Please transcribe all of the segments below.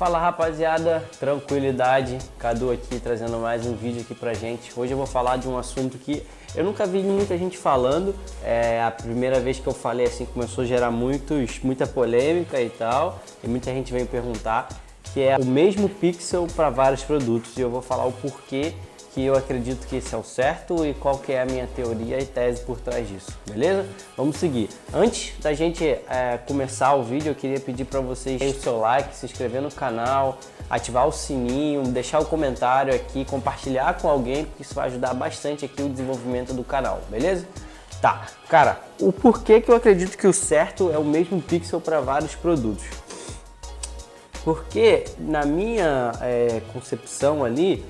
Fala rapaziada, tranquilidade, Cadu aqui trazendo mais um vídeo aqui pra gente. Hoje eu vou falar de um assunto que eu nunca vi muita gente falando. É a primeira vez que eu falei assim começou a gerar muitos, muita polêmica e tal, e muita gente veio perguntar que é o mesmo pixel para vários produtos e eu vou falar o porquê que eu acredito que esse é o certo e qual que é a minha teoria e tese por trás disso, beleza? Vamos seguir. Antes da gente é, começar o vídeo, eu queria pedir para vocês o seu like, se inscrever no canal, ativar o sininho, deixar o comentário aqui, compartilhar com alguém, porque isso vai ajudar bastante aqui o desenvolvimento do canal, beleza? Tá, cara, o porquê que eu acredito que o certo é o mesmo pixel para vários produtos? Porque na minha é, concepção ali,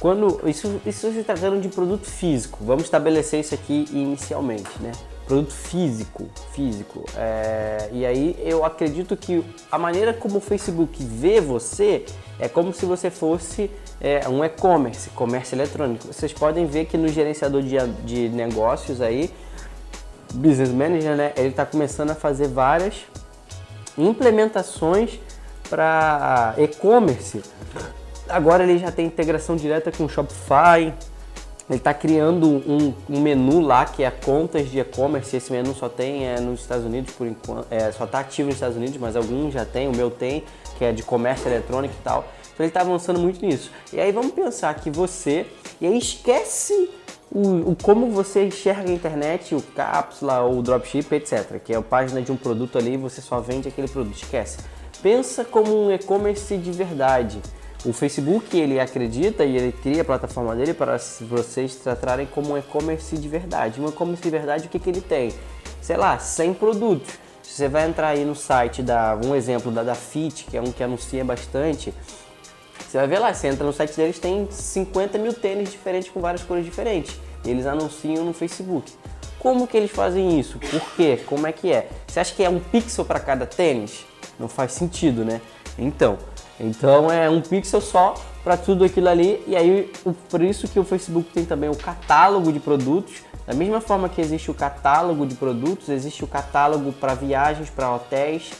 quando isso, isso se tratando de produto físico, vamos estabelecer isso aqui inicialmente, né? Produto físico, físico. É, e aí eu acredito que a maneira como o Facebook vê você é como se você fosse é, um e-commerce, comércio eletrônico. Vocês podem ver que no gerenciador de, de negócios aí, Business Manager, né? Ele está começando a fazer várias implementações para e-commerce agora ele já tem integração direta com o Shopify. Ele está criando um, um, menu lá que é contas de e-commerce. Esse menu só tem é, nos Estados Unidos por enquanto, é, só está ativo nos Estados Unidos, mas alguns já tem. O meu tem, que é de comércio eletrônico e tal. Então ele está avançando muito nisso. E aí vamos pensar que você, e aí esquece o, o, como você enxerga a internet, o cápsula, o dropship, etc. Que é a página de um produto ali e você só vende aquele produto. Esquece. Pensa como um e-commerce de verdade. O Facebook ele acredita e ele cria a plataforma dele para vocês tratarem como um e-commerce de verdade. Um e-commerce de verdade, o que, que ele tem? Sei lá, 100 produtos. Se você vai entrar aí no site da, um exemplo da da Fit, que é um que anuncia bastante, você vai ver lá, você entra no site deles, tem 50 mil tênis diferentes com várias cores diferentes. E eles anunciam no Facebook. Como que eles fazem isso? Por quê? Como é que é? Você acha que é um pixel para cada tênis? Não faz sentido, né? Então, então é um pixel só para tudo aquilo ali e aí por isso que o Facebook tem também o catálogo de produtos. Da mesma forma que existe o catálogo de produtos, existe o catálogo para viagens, para hotéis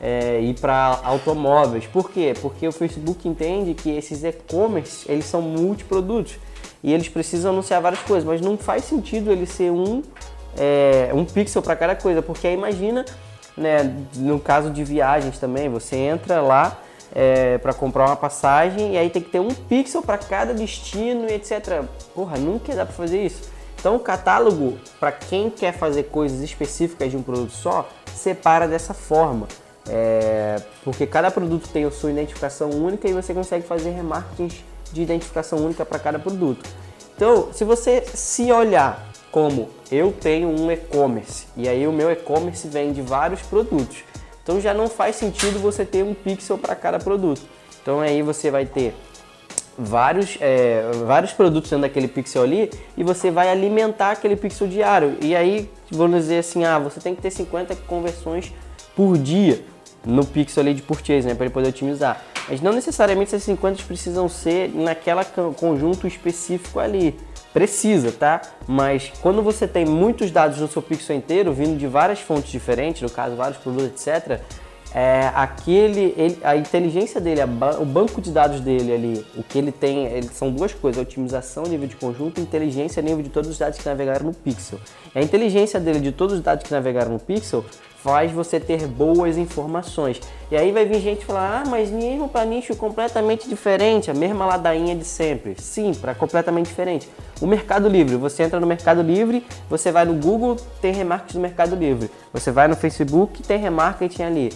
é, e para automóveis. Por quê? Porque o Facebook entende que esses e-commerce eles são multiprodutos e eles precisam anunciar várias coisas, mas não faz sentido ele ser um é, um pixel para cada coisa, porque aí imagina, né, no caso de viagens também, você entra lá é, para comprar uma passagem e aí tem que ter um pixel para cada destino e etc. Porra, nunca dá para fazer isso. Então o catálogo, para quem quer fazer coisas específicas de um produto só, separa dessa forma. É, porque cada produto tem a sua identificação única e você consegue fazer remarketing de identificação única para cada produto. Então, se você se olhar como eu tenho um e-commerce e aí o meu e-commerce vende vários produtos, então já não faz sentido você ter um pixel para cada produto. Então aí você vai ter vários, é, vários produtos dentro daquele pixel ali e você vai alimentar aquele pixel diário. E aí vamos dizer assim, ah, você tem que ter 50 conversões por dia no pixel ali de purchase, né, para ele poder otimizar. Mas não necessariamente essas 50 precisam ser naquela conjunto específico ali. Precisa, tá? Mas quando você tem muitos dados no seu pixel inteiro, vindo de várias fontes diferentes, no caso vários produtos, etc., é, aquele, ele, a inteligência dele, a, o banco de dados dele ali, o que ele tem, ele, são duas coisas, otimização nível de conjunto e inteligência nível de todos os dados que navegaram no pixel. A inteligência dele de todos os dados que navegaram no pixel faz você ter boas informações. E aí vai vir gente falar, ah, mas mesmo para nicho completamente diferente, a mesma ladainha de sempre. Sim, para completamente diferente. O Mercado Livre, você entra no Mercado Livre, você vai no Google, tem remarketing do Mercado Livre. Você vai no Facebook, tem remarketing ali.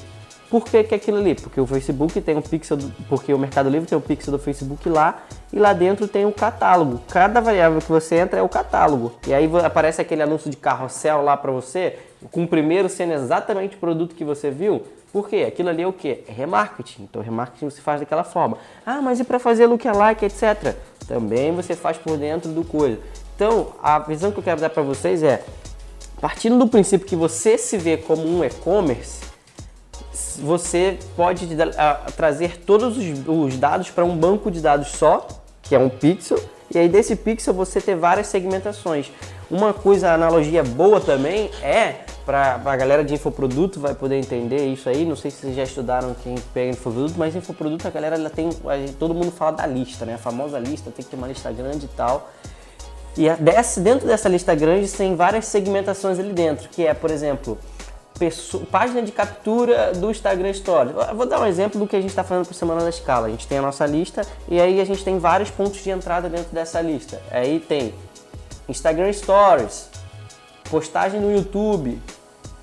Por que, que aquilo ali? Porque o Facebook tem um pixel, do, porque o Mercado Livre tem um pixel do Facebook lá e lá dentro tem um catálogo. Cada variável que você entra é o catálogo. E aí aparece aquele anúncio de carrossel lá para você, com o primeiro sendo exatamente o produto que você viu. Por quê? Aquilo ali é o quê? É remarketing. Então, remarketing você faz daquela forma. Ah, mas e para fazer lookalike, etc. Também você faz por dentro do coisa. Então, a visão que eu quero dar para vocês é, partindo do princípio que você se vê como um e-commerce, você pode trazer todos os, os dados para um banco de dados só, que é um pixel, e aí desse pixel você ter várias segmentações. Uma coisa, analogia boa também é para a galera de infoproduto vai poder entender isso aí. Não sei se vocês já estudaram quem pega infoproduto, mas infoproduto a galera ela tem, todo mundo fala da lista, né? A famosa lista, tem que ter uma lista grande e tal. E dentro dessa lista grande tem várias segmentações ali dentro, que é, por exemplo, página de captura do Instagram Stories. Vou dar um exemplo do que a gente está falando por semana da escala. A gente tem a nossa lista e aí a gente tem vários pontos de entrada dentro dessa lista. Aí tem Instagram Stories, postagem no YouTube,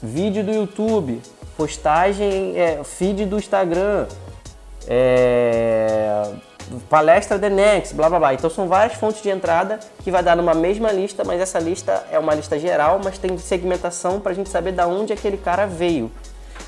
vídeo do YouTube, postagem, é, feed do Instagram, é, palestra The Next, blá blá blá. Então são várias fontes de entrada que vai dar numa mesma lista, mas essa lista é uma lista geral, mas tem segmentação para a gente saber da onde aquele cara veio.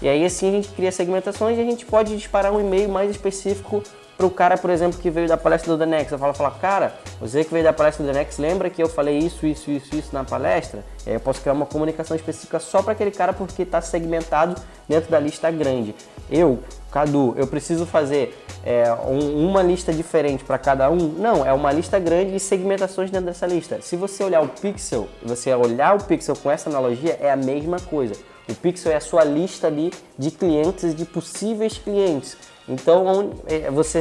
E aí assim a gente cria segmentações e a gente pode disparar um e-mail mais específico para o cara, por exemplo, que veio da palestra do Next. Eu falo, falo, cara, você que veio da palestra do Next, lembra que eu falei isso, isso, isso, isso na palestra? E eu posso criar uma comunicação específica só para aquele cara porque está segmentado dentro da lista grande. Eu, Cadu, eu preciso fazer é, um, uma lista diferente para cada um? Não, é uma lista grande de segmentações dentro dessa lista. Se você olhar o pixel, você olhar o pixel com essa analogia, é a mesma coisa. O pixel é a sua lista ali de clientes, de possíveis clientes. Então, é, você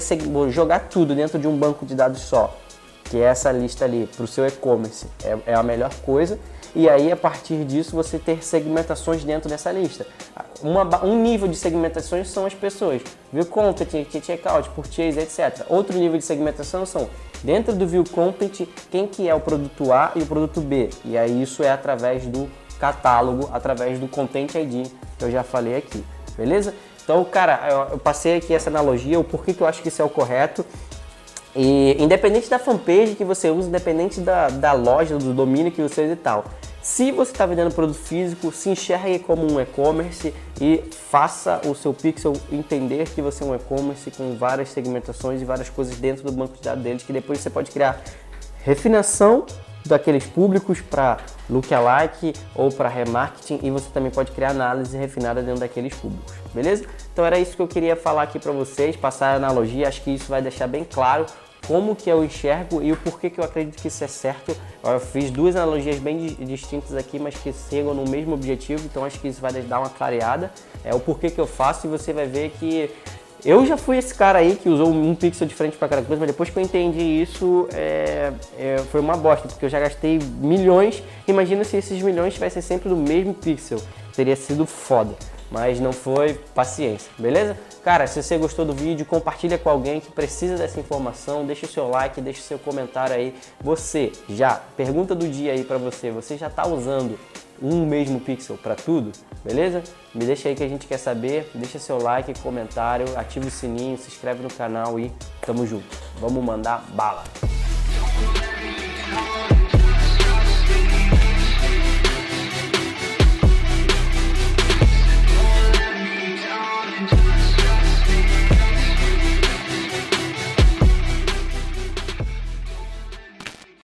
jogar tudo dentro de um banco de dados só, que é essa lista ali, para o seu e-commerce, é, é a melhor coisa e aí a partir disso você ter segmentações dentro dessa lista. Uma, um nível de segmentações são as pessoas, view content, checkout, purchase, etc. Outro nível de segmentação são dentro do view content quem que é o produto A e o produto B. E aí isso é através do catálogo, através do content ID que eu já falei aqui, beleza? Então, cara, eu passei aqui essa analogia, o porquê que eu acho que isso é o correto. E independente da fanpage que você usa, independente da, da loja, do domínio que você usa e tal, se você está vendendo produto físico, se enxergue como um e-commerce e faça o seu pixel entender que você é um e-commerce com várias segmentações e várias coisas dentro do banco de dados deles, que depois você pode criar refinação daqueles públicos para lookalike ou para remarketing e você também pode criar análise refinada dentro daqueles públicos, beleza? Então era isso que eu queria falar aqui para vocês, passar a analogia, acho que isso vai deixar bem claro como que eu enxergo e o porquê que eu acredito que isso é certo. Eu fiz duas analogias bem distintas aqui, mas que chegam no mesmo objetivo, então acho que isso vai dar uma clareada. É o porquê que eu faço e você vai ver que eu já fui esse cara aí que usou um pixel diferente para cada coisa, mas depois que eu entendi isso, é, é, foi uma bosta, porque eu já gastei milhões. Imagina se esses milhões tivessem sempre do mesmo pixel, teria sido foda. Mas não foi, paciência, beleza? Cara, se você gostou do vídeo, compartilha com alguém que precisa dessa informação, deixa o seu like, deixa o seu comentário aí. Você já, pergunta do dia aí para você, você já está usando um mesmo pixel para tudo, beleza? Me deixa aí que a gente quer saber, deixa seu like, comentário, ativa o sininho, se inscreve no canal e tamo junto. Vamos mandar bala!